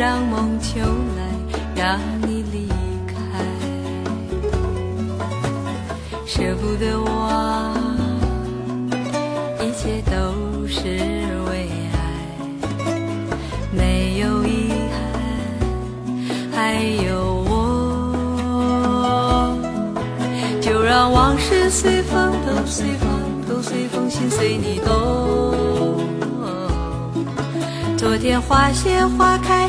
让梦秋来让你离开。舍不得忘一切都是为爱没有遗憾还有我就让往事随风都随风都随风心随你动昨天花谢花开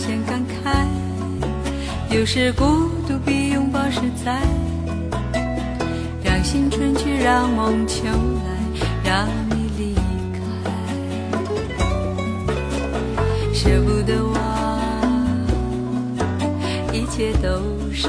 先感慨，有时孤独比拥抱实在。让心春去，让梦秋来，让你离开，舍不得忘。一切都是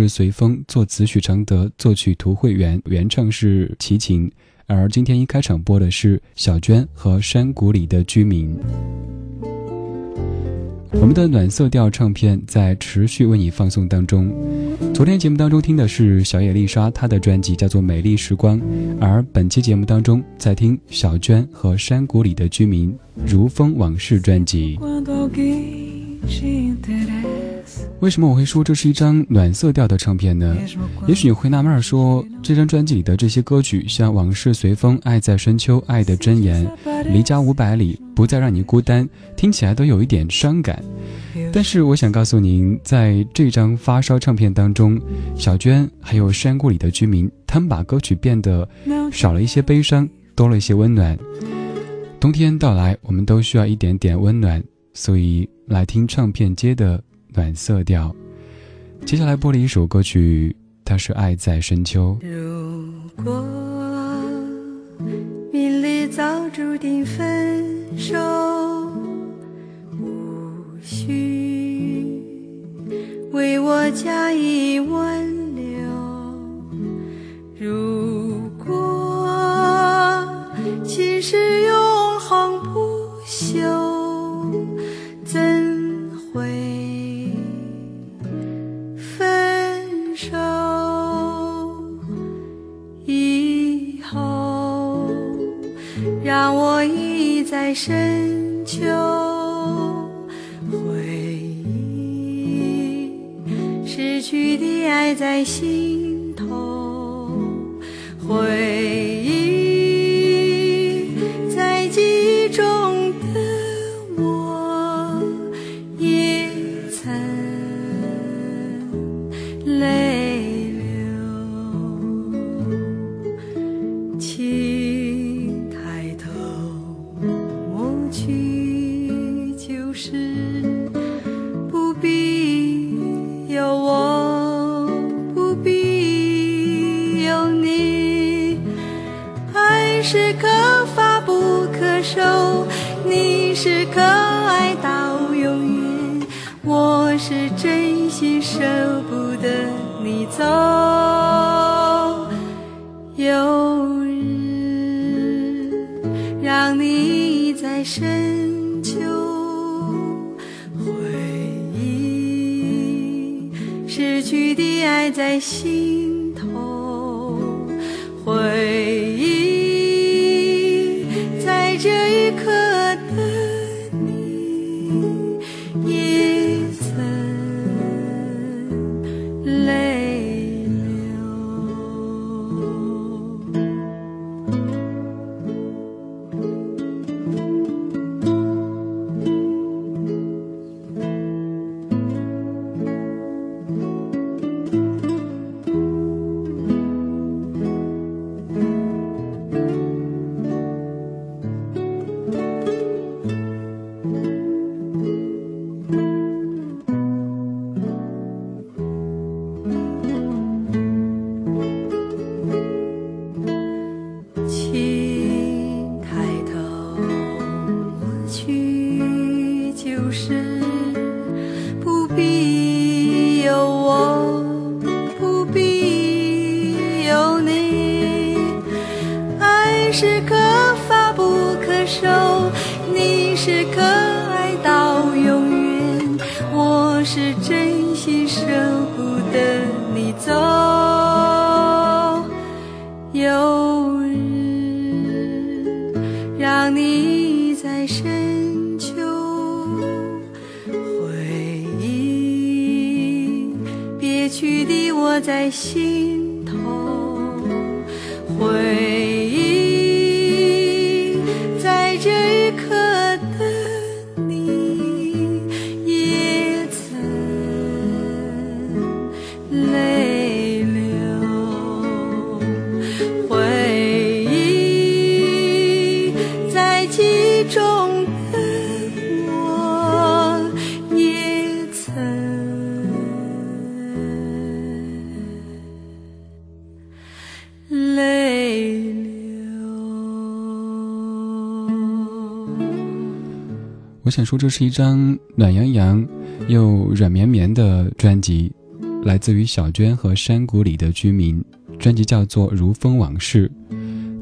是随风，作词许常德，作曲涂慧源，原唱是齐秦。而今天一开场播的是小娟和山谷里的居民。我们的暖色调唱片在持续为你放送当中。昨天节目当中听的是小野丽莎，她的专辑叫做《美丽时光》，而本期节目当中在听小娟和山谷里的居民《如风往事》专辑。为什么我会说这是一张暖色调的唱片呢？也许你会纳闷说，这张专辑里的这些歌曲，像《往事随风》《爱在深秋》《爱的箴言》《离家五百里》《不再让你孤单》，听起来都有一点伤感。但是我想告诉您，在这张发烧唱片当中，小娟还有山谷里的居民，他们把歌曲变得少了一些悲伤，多了一些温暖。冬天到来，我们都需要一点点温暖，所以来听唱片街的。暖色调。接下来播了一首歌曲，它是《爱在深秋》。如果命里早注定分手，无需为我加以挽留。如果情是永恒不朽，让我倚在深秋，回忆失去的爱在心头，回想说，这是一张暖洋洋又软绵绵的专辑，来自于小娟和山谷里的居民。专辑叫做《如风往事》。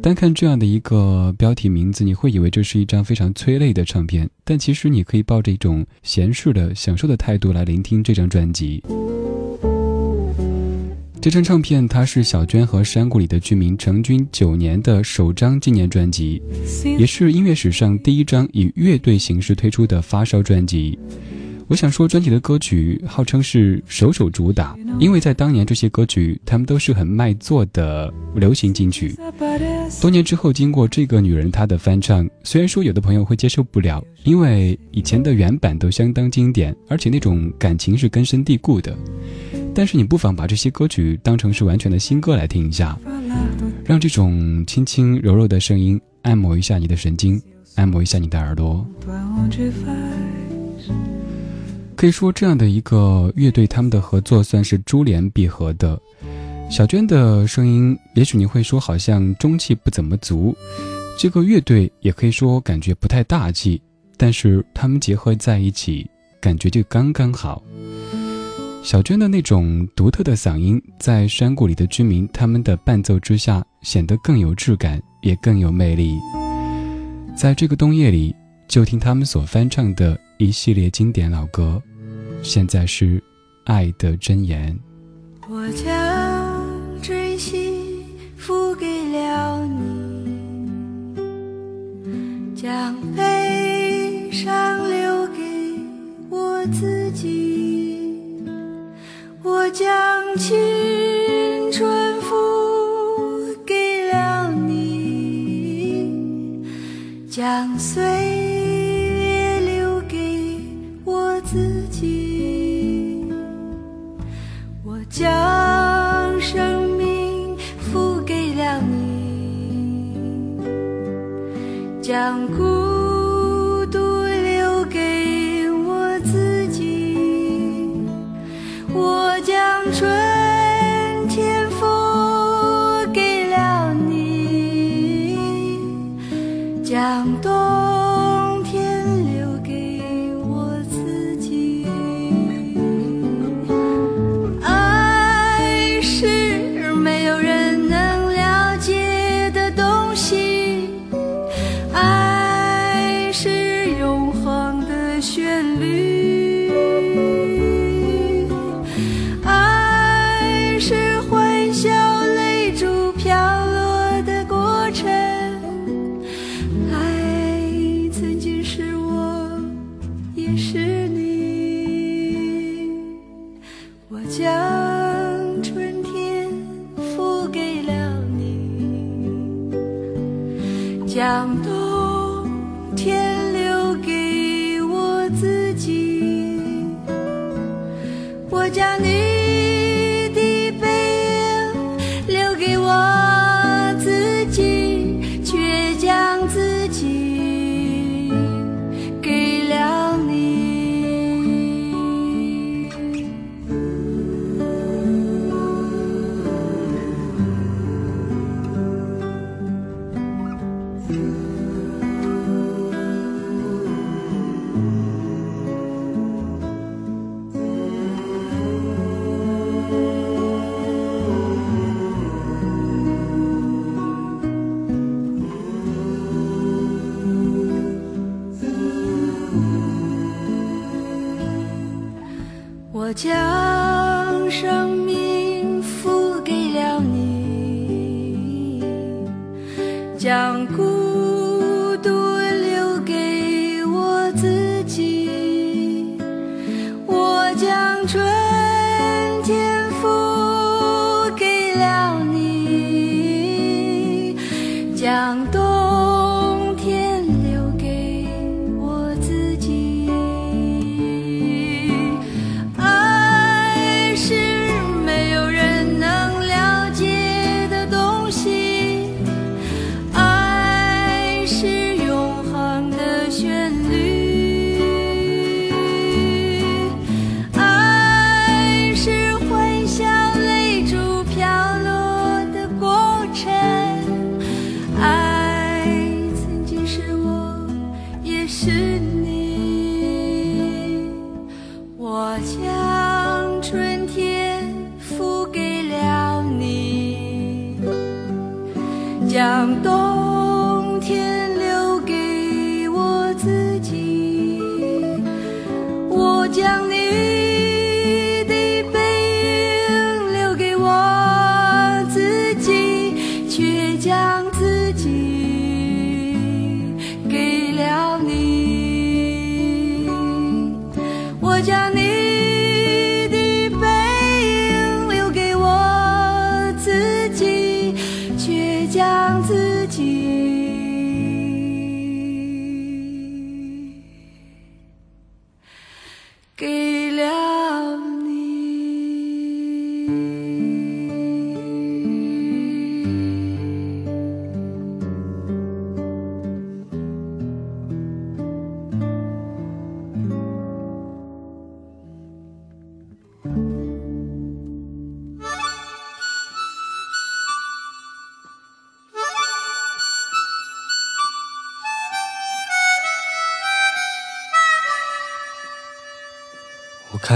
单看这样的一个标题名字，你会以为这是一张非常催泪的唱片，但其实你可以抱着一种闲适的、享受的态度来聆听这张专辑。这张唱片，它是小娟和山谷里的居民成军九年的首张纪念专辑，也是音乐史上第一张以乐队形式推出的发烧专辑。我想说，专辑的歌曲号称是首首主打，因为在当年这些歌曲，他们都是很卖座的流行金曲。多年之后，经过这个女人她的翻唱，虽然说有的朋友会接受不了，因为以前的原版都相当经典，而且那种感情是根深蒂固的。但是你不妨把这些歌曲当成是完全的新歌来听一下，让这种轻轻柔柔的声音按摩一下你的神经，按摩一下你的耳朵。可以说，这样的一个乐队，他们的合作算是珠联璧合的。小娟的声音，也许你会说好像中气不怎么足，这个乐队也可以说感觉不太大气，但是他们结合在一起，感觉就刚刚好。小娟的那种独特的嗓音，在山谷里的居民他们的伴奏之下，显得更有质感，也更有魅力。在这个冬夜里，就听他们所翻唱的一系列经典老歌。现在是《爱的箴言》。我将真心付给了你，将悲伤留给我自己，我将青春付给了你，将岁。将孤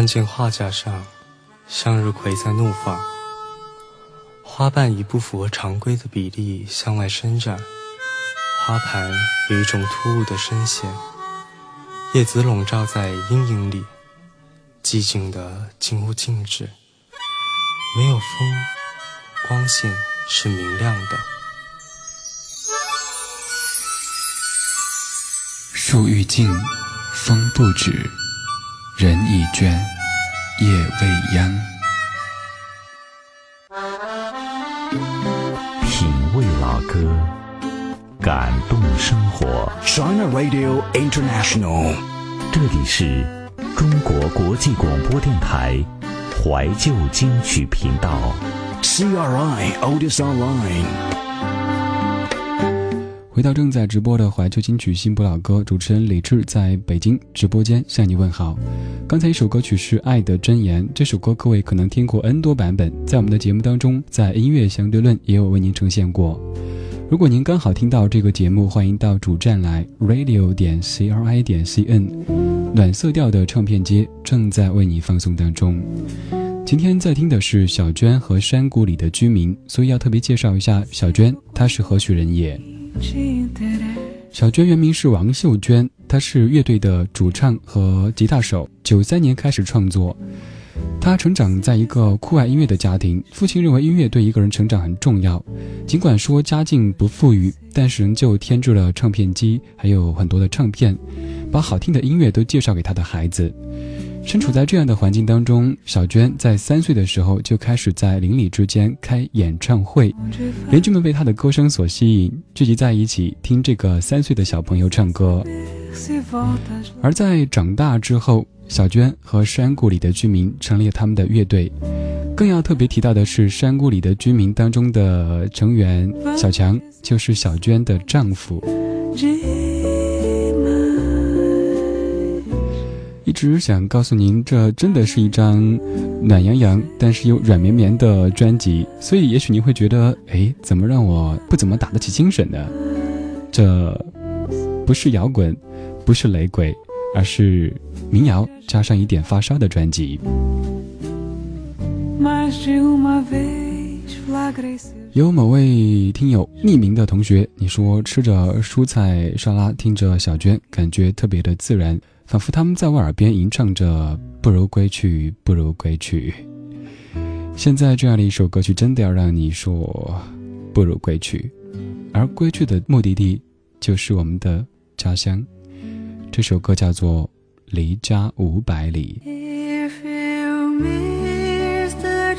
看见画架上，向日葵在怒放，花瓣以不符合常规的比例向外伸展，花盘有一种突兀的深陷，叶子笼罩在阴影里，寂静的近乎静止，没有风，光线是明亮的。树欲静，风不止。人已倦，夜未央。品味老歌，感动生活。China Radio International，这里是中国国际广播电台怀旧金曲频道。CRI Otis Online。回到正在直播的怀旧金曲新不老歌，主持人李志在北京直播间向你问好。刚才一首歌曲是《爱的箴言》，这首歌各位可能听过 N 多版本，在我们的节目当中，在音乐相对论也有为您呈现过。如果您刚好听到这个节目，欢迎到主站来 radio 点 c r i 点 c n，暖色调的唱片街正在为你放送当中。今天在听的是小娟和山谷里的居民，所以要特别介绍一下小娟，她是何许人也？小娟原名是王秀娟，她是乐队的主唱和吉他手。九三年开始创作。她成长在一个酷爱音乐的家庭，父亲认为音乐对一个人成长很重要。尽管说家境不富裕，但是仍旧添置了唱片机，还有很多的唱片，把好听的音乐都介绍给他的孩子。身处在这样的环境当中，小娟在三岁的时候就开始在邻里之间开演唱会，邻居们被她的歌声所吸引，聚集在一起听这个三岁的小朋友唱歌。而在长大之后，小娟和山谷里的居民成立了他们的乐队。更要特别提到的是，山谷里的居民当中的成员小强就是小娟的丈夫。直想告诉您，这真的是一张暖洋洋但是又软绵绵的专辑，所以也许您会觉得，哎，怎么让我不怎么打得起精神呢？这不是摇滚，不是雷鬼，而是民谣加上一点发烧的专辑。有某位听友匿名的同学，你说吃着蔬菜沙拉，听着小娟，感觉特别的自然。仿佛他们在我耳边吟唱着“不如归去，不如归去”。现在这样的一首歌曲，真的要让你说“不如归去”，而归去的目的地就是我们的家乡。这首歌叫做《离家五百里》。If you miss the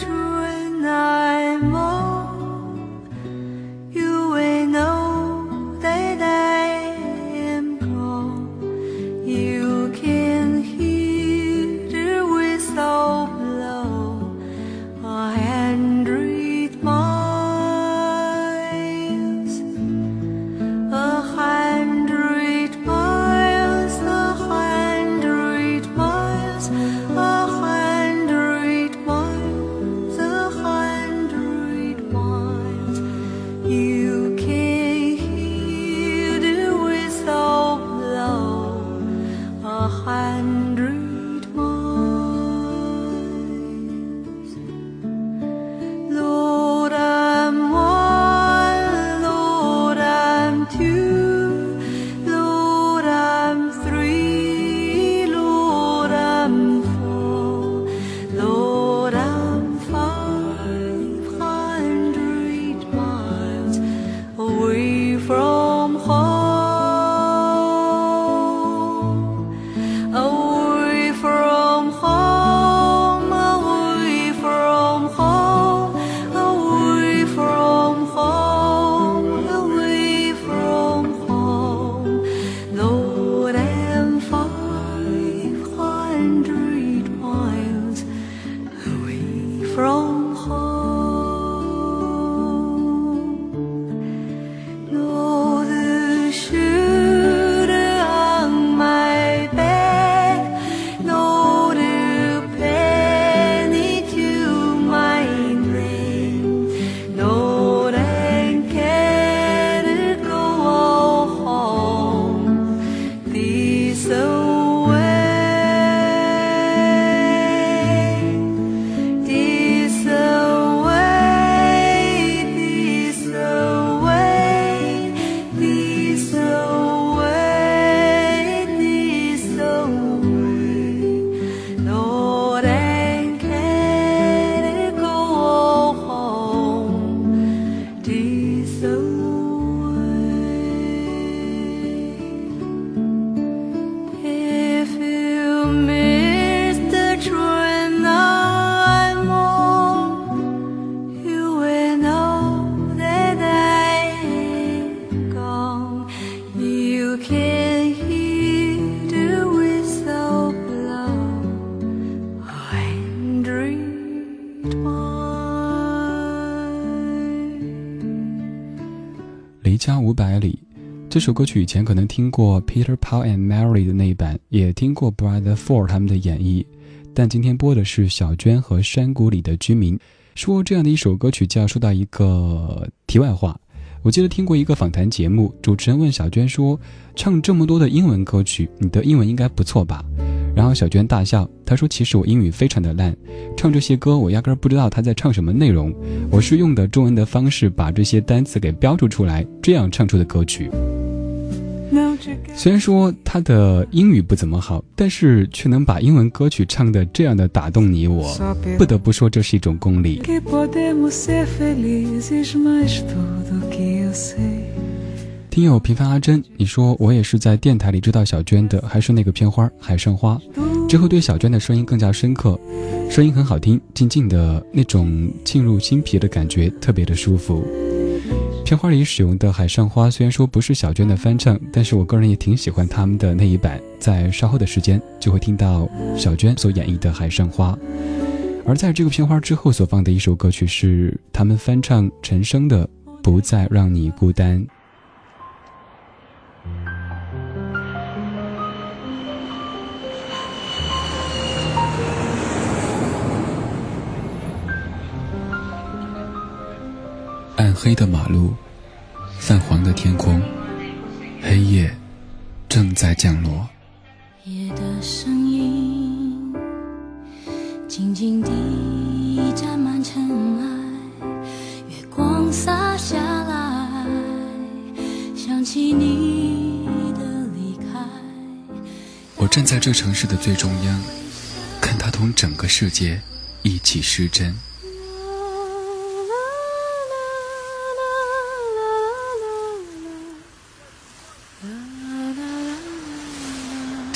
这首歌曲以前可能听过 Peter Paul and Mary 的那一版，也听过 Brother Four 他们的演绎，但今天播的是小娟和山谷里的居民。说这样的一首歌曲，就要说到一个题外话。我记得听过一个访谈节目，主持人问小娟说：“唱这么多的英文歌曲，你的英文应该不错吧？”然后小娟大笑，她说：“其实我英语非常的烂，唱这些歌我压根儿不知道他在唱什么内容，我是用的中文的方式把这些单词给标注出来，这样唱出的歌曲。”虽然说他的英语不怎么好，但是却能把英文歌曲唱的这样的打动你我，不得不说这是一种功力。听友平凡阿珍，你说我也是在电台里知道小娟的，还是那个片花《海上花》，之后对小娟的声音更加深刻，声音很好听，静静的那种沁入心脾的感觉特别的舒服。片花里使用的《海上花》虽然说不是小娟的翻唱，但是我个人也挺喜欢他们的那一版。在稍后的时间就会听到小娟所演绎的《海上花》，而在这个片花之后所放的一首歌曲是他们翻唱陈升的《不再让你孤单》。黑的马路，泛黄的天空，黑夜正在降落。夜的声音静静地沾满尘埃，月光洒下来，想起你的离开。我站在这城市的最中央，看它同整个世界一起失真。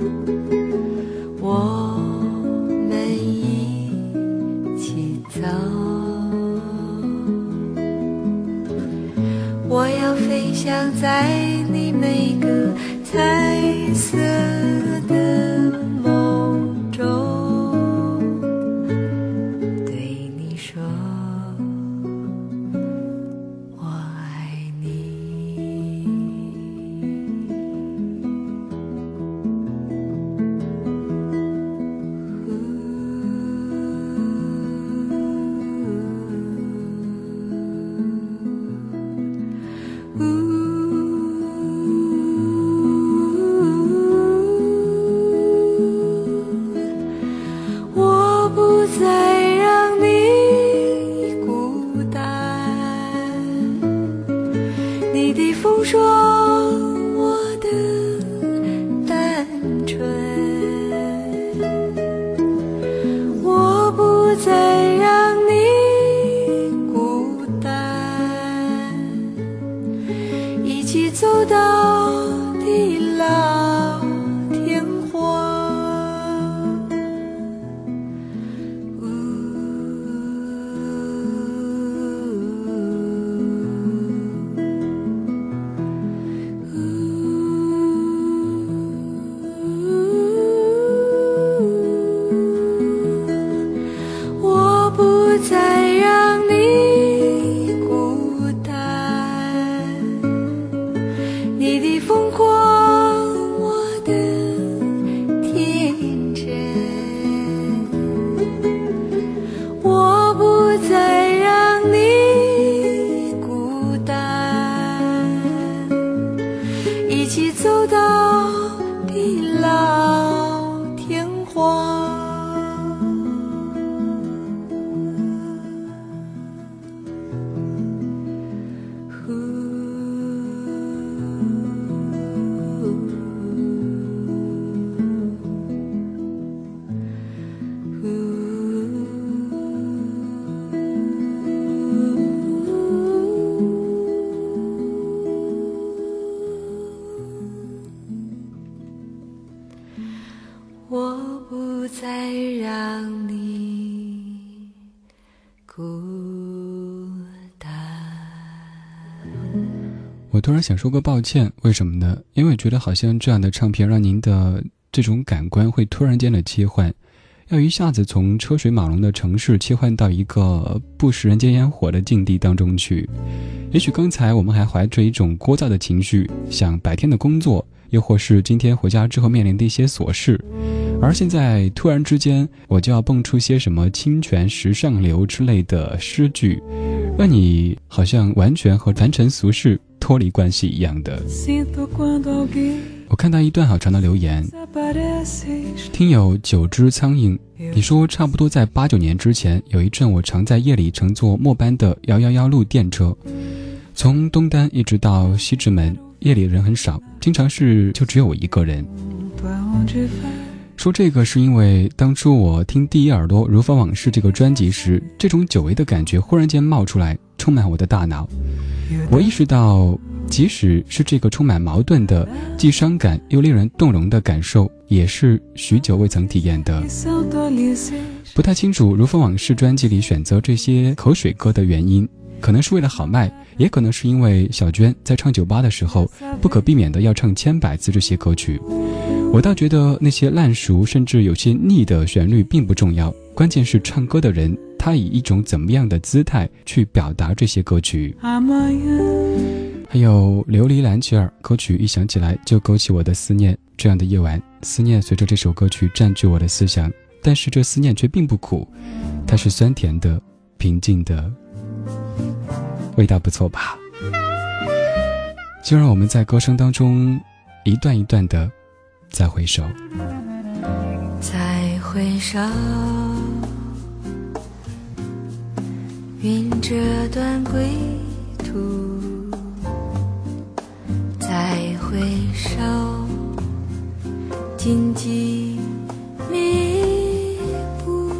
远，我想说个抱歉，为什么呢？因为觉得好像这样的唱片让您的这种感官会突然间的切换，要一下子从车水马龙的城市切换到一个不食人间烟火的境地当中去。也许刚才我们还怀着一种聒噪的情绪，想白天的工作，又或是今天回家之后面临的一些琐事，而现在突然之间，我就要蹦出些什么“清泉石上流”之类的诗句，让你好像完全和凡尘俗世脱离关系一样的。我看到一段好长的留言，听友九只苍蝇，你说差不多在八九年之前，有一阵我常在夜里乘坐末班的幺幺幺路电车，从东单一直到西直门，夜里人很少，经常是就只有我一个人。说这个是因为当初我听《第一耳朵如风往事》这个专辑时，这种久违的感觉忽然间冒出来，充满我的大脑。我意识到，即使是这个充满矛盾的、既伤感又令人动容的感受，也是许久未曾体验的。不太清楚《如风往事》专辑里选择这些口水歌的原因，可能是为了好卖，也可能是因为小娟在唱酒吧的时候，不可避免的要唱千百次这些歌曲。我倒觉得那些烂熟甚至有些腻的旋律并不重要，关键是唱歌的人他以一种怎么样的姿态去表达这些歌曲。还有琉璃蓝曲儿歌曲一响起来就勾起我的思念，这样的夜晚，思念随着这首歌曲占据我的思想，但是这思念却并不苦，它是酸甜的、平静的，味道不错吧？就让我们在歌声当中一段一段的再回首，再回首，云遮断归途。再回首，荆棘密布，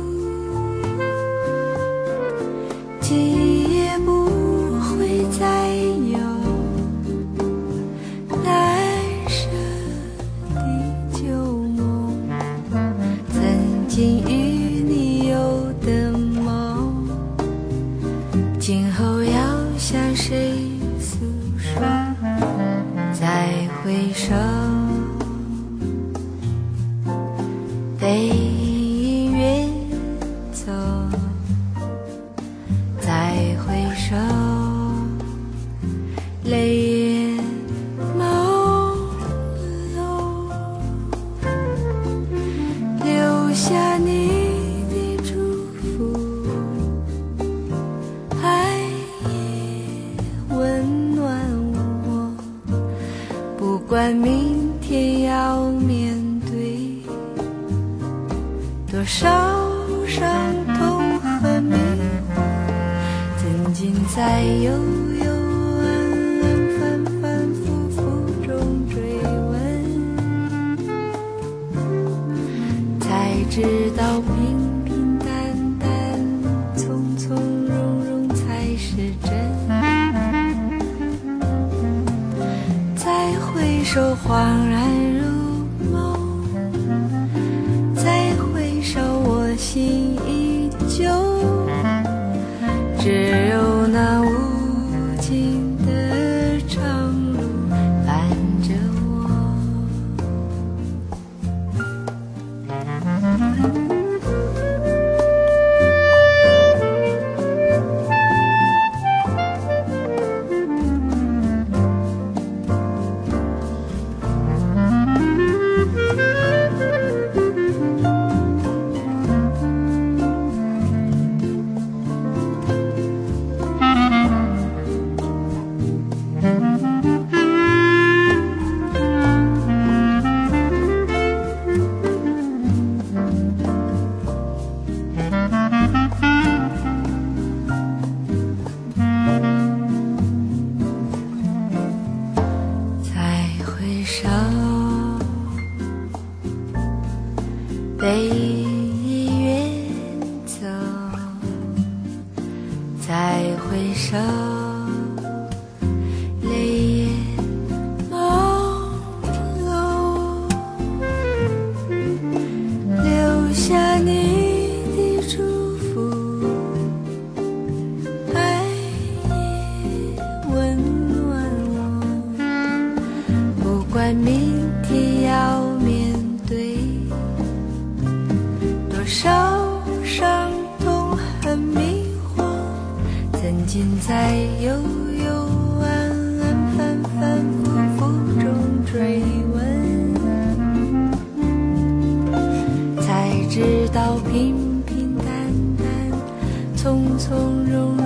从从容容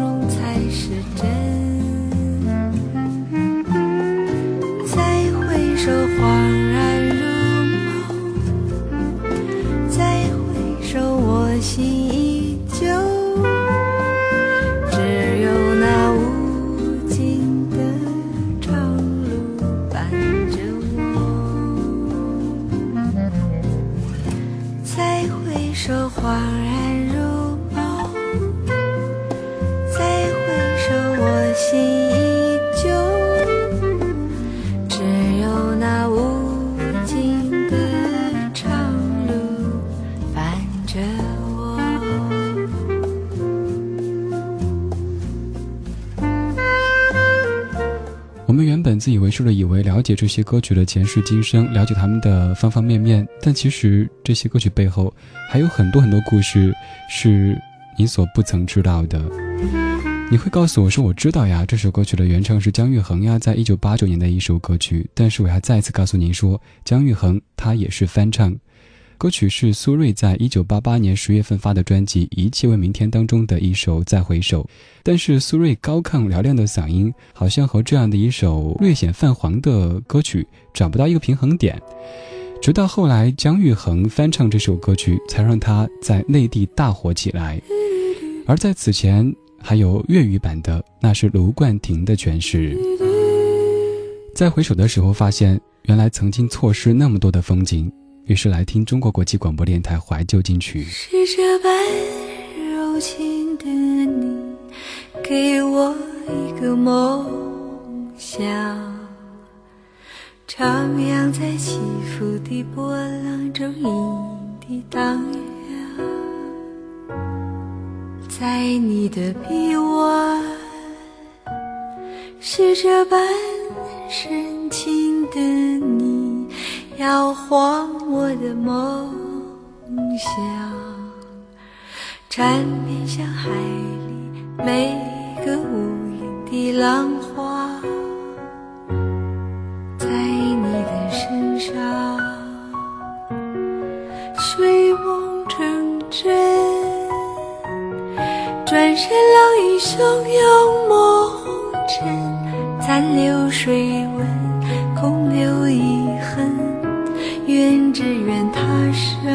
为了以为了解这些歌曲的前世今生，了解他们的方方面面，但其实这些歌曲背后还有很多很多故事是你所不曾知道的。你会告诉我说我知道呀，这首歌曲的原唱是姜育恒呀，在一九八九年的一首歌曲。但是我要再次告诉您说，姜育恒他也是翻唱。歌曲是苏芮在一九八八年十月份发的专辑《一切为明天》当中的一首《再回首》，但是苏芮高亢嘹亮的嗓音好像和这样的一首略显泛黄的歌曲找不到一个平衡点。直到后来姜育恒翻唱这首歌曲，才让他在内地大火起来。而在此前。还有粤语版的，那是卢冠廷的诠释。在回首的时候，发现原来曾经错失那么多的风景，于是来听中国国际广播电台怀旧金曲。是这般柔情的你，给我一个梦想，徜徉在起伏的波浪中，一地荡漾。在你的臂弯，是这般深情的你，摇晃我的梦想，缠绵像海里每个无垠的浪花，在你的身上，睡梦成真。转身浪影汹涌，梦尘残留水纹，空留遗恨。愿只愿他生，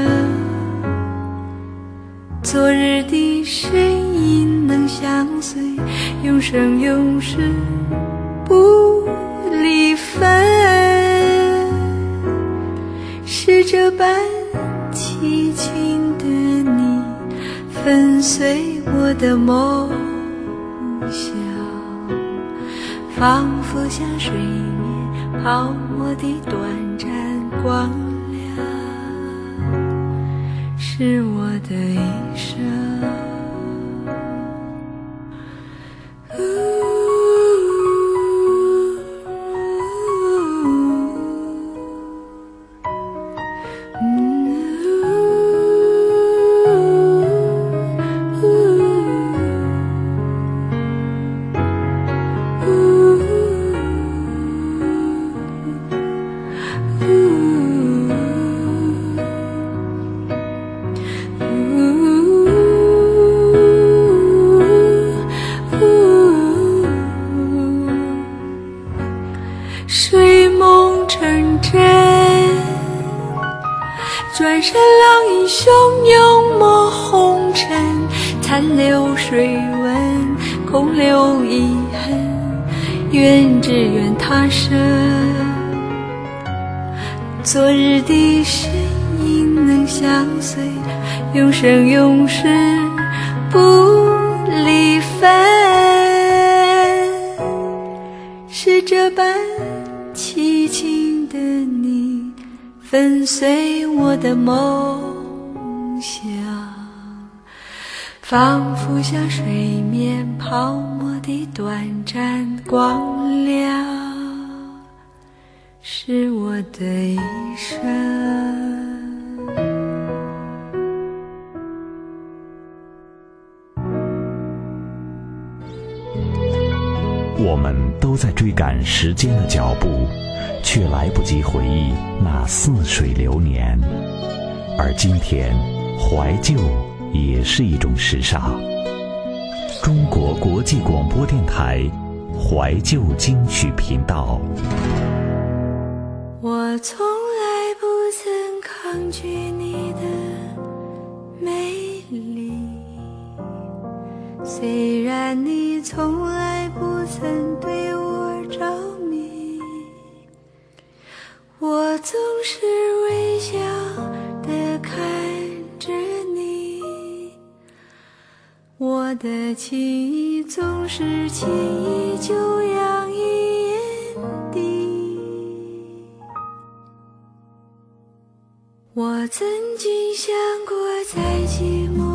昨日的身影能相随，永生永世不离分。是这般凄情的你，粉碎。我的梦想，仿佛像水面泡沫的短暂光，是我的一永生永世不离分。是这般凄情的你，粉碎我的梦想，仿佛像水面泡沫的短暂光亮。是我的一生。我们都在追赶时间的脚步，却来不及回忆那似水流年。而今天，怀旧也是一种时尚。中国国际广播电台怀旧金曲频道。我从来不曾抗拒你的美丽，虽然你从来不曾对我着迷，我总是微笑的看着你，我的情意总是轻易就洋溢眼底。我曾经想过，在寂寞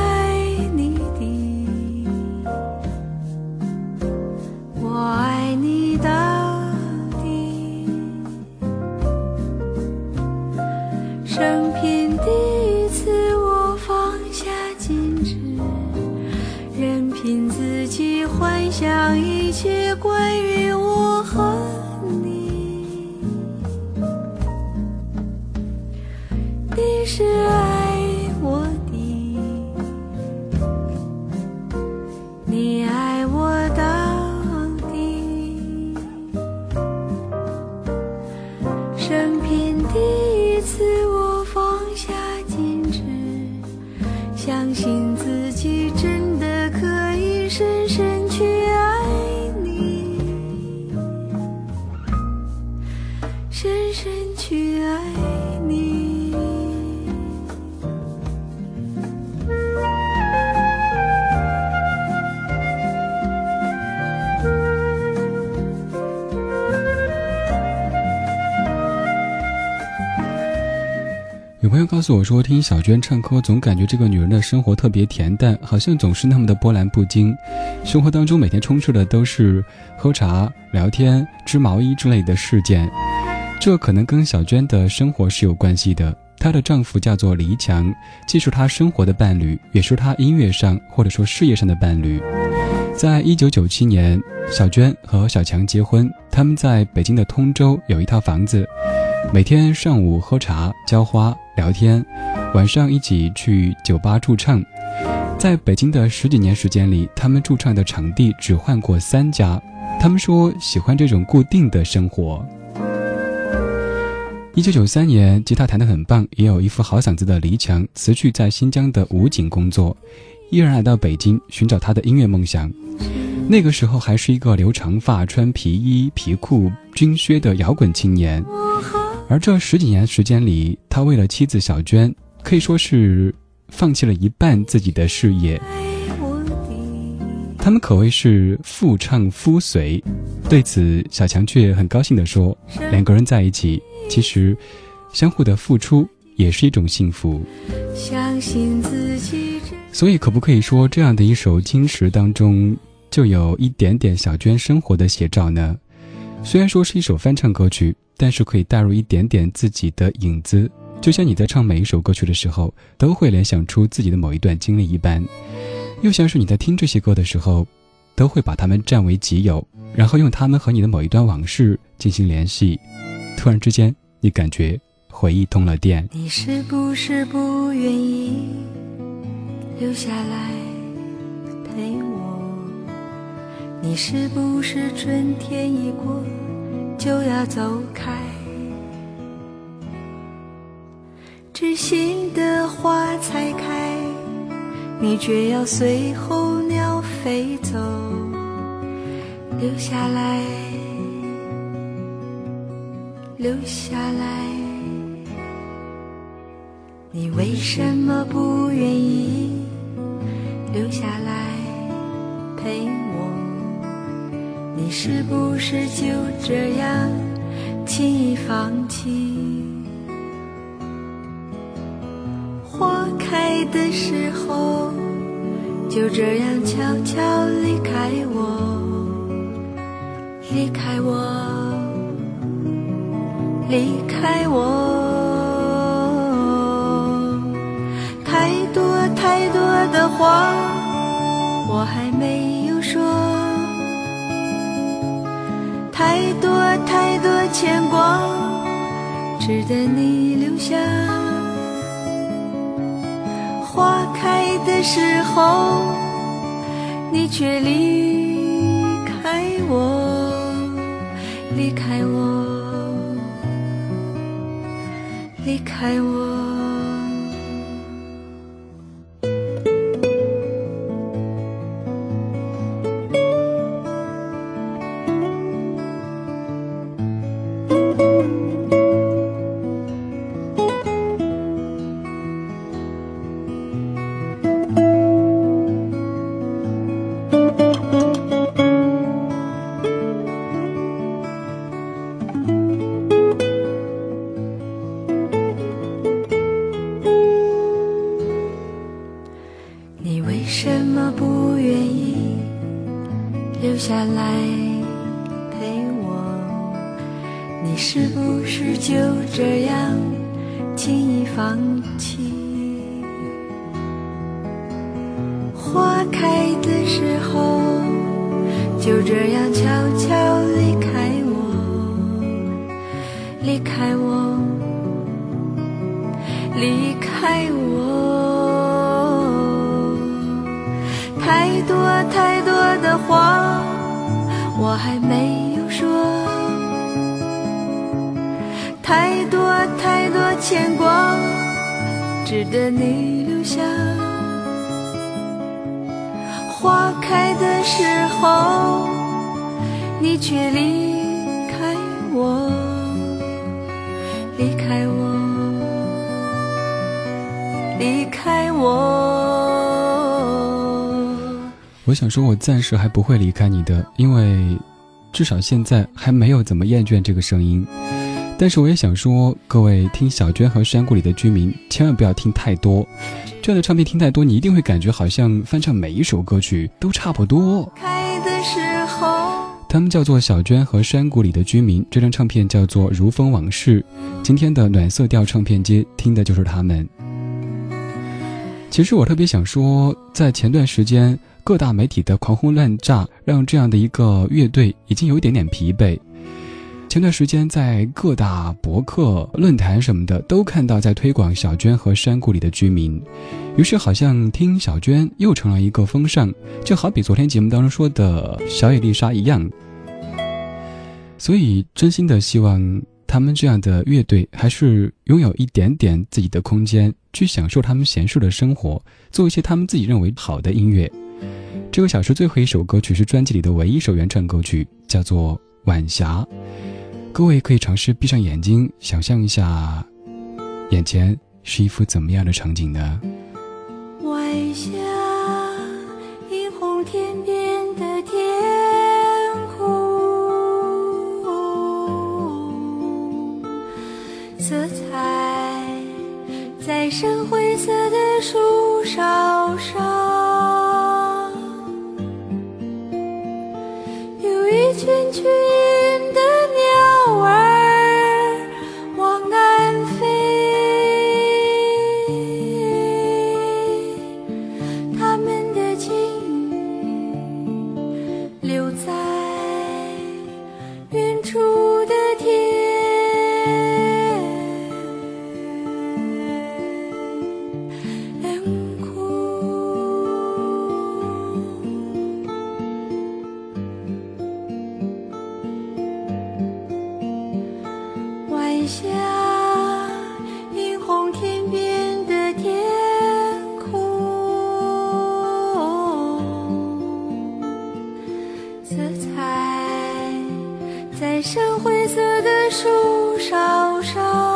凭自己幻想一切关于我和你。你是告诉我说，听小娟唱歌，总感觉这个女人的生活特别恬淡，好像总是那么的波澜不惊。生活当中每天充斥的都是喝茶、聊天、织毛衣之类的事件，这可能跟小娟的生活是有关系的。她的丈夫叫做黎强，既是她生活的伴侣，也是她音乐上或者说事业上的伴侣。在一九九七年，小娟和小强结婚，他们在北京的通州有一套房子。每天上午喝茶、浇花、聊天，晚上一起去酒吧驻唱。在北京的十几年时间里，他们驻唱的场地只换过三家。他们说喜欢这种固定的生活。一九九三年，吉他弹得很棒，也有一副好嗓子的黎强辞去在新疆的武警工作，毅然来到北京寻找他的音乐梦想。那个时候还是一个留长发、穿皮衣、皮裤、军靴的摇滚青年。而这十几年时间里，他为了妻子小娟，可以说是放弃了一半自己的事业。他们可谓是夫唱妇随。对此，小强却很高兴地说：“两个人在一起，其实相互的付出也是一种幸福。”相信自己。所以，可不可以说这样的一首《金石》当中，就有一点点小娟生活的写照呢？虽然说是一首翻唱歌曲。但是可以带入一点点自己的影子，就像你在唱每一首歌曲的时候，都会联想出自己的某一段经历一般，又像是你在听这些歌的时候，都会把它们占为己有，然后用它们和你的某一段往事进行联系。突然之间，你感觉回忆通了电。你是不是不愿意留下来陪我？你是不是春天一过？就要走开，知心的花才开，你却要随候鸟飞走，留下来，留下来，你为什么不愿意留下来陪我？你是不是就这样轻易放弃？花开的时候，就这样悄悄离开我，离开我，离开我。话，我还没有说。太多太多牵挂，值得你留下。花开的时候，你却离开我，离开我，离开我。是不是就这样轻易放弃？花开的时候，就这样悄悄离开我，离开我，离开我。太多太多的话，我还没牵挂，值得你留下。花开的时候，你却离开我，离开我，离开我。我想说，我暂时还不会离开你的，因为至少现在还没有怎么厌倦这个声音。但是我也想说，各位听小娟和山谷里的居民，千万不要听太多。这样的唱片听太多，你一定会感觉好像翻唱每一首歌曲都差不多。开的时候，他们叫做小娟和山谷里的居民，这张唱片叫做《如风往事》。今天的暖色调唱片街听的就是他们。其实我特别想说，在前段时间各大媒体的狂轰滥炸，让这样的一个乐队已经有一点点疲惫。前段时间在各大博客、论坛什么的都看到在推广小娟和山谷里的居民，于是好像听小娟又成了一个风尚，就好比昨天节目当中说的小野丽莎一样。所以真心的希望他们这样的乐队还是拥有一点点自己的空间，去享受他们闲适的生活，做一些他们自己认为好的音乐。这个小时最后一首歌曲是专辑里的唯一一首原创歌曲，叫做《晚霞》。各位可以尝试闭上眼睛，想象一下，眼前是一幅怎么样的场景呢？晚霞映红天边的天空，色彩在深灰色绿色的树梢上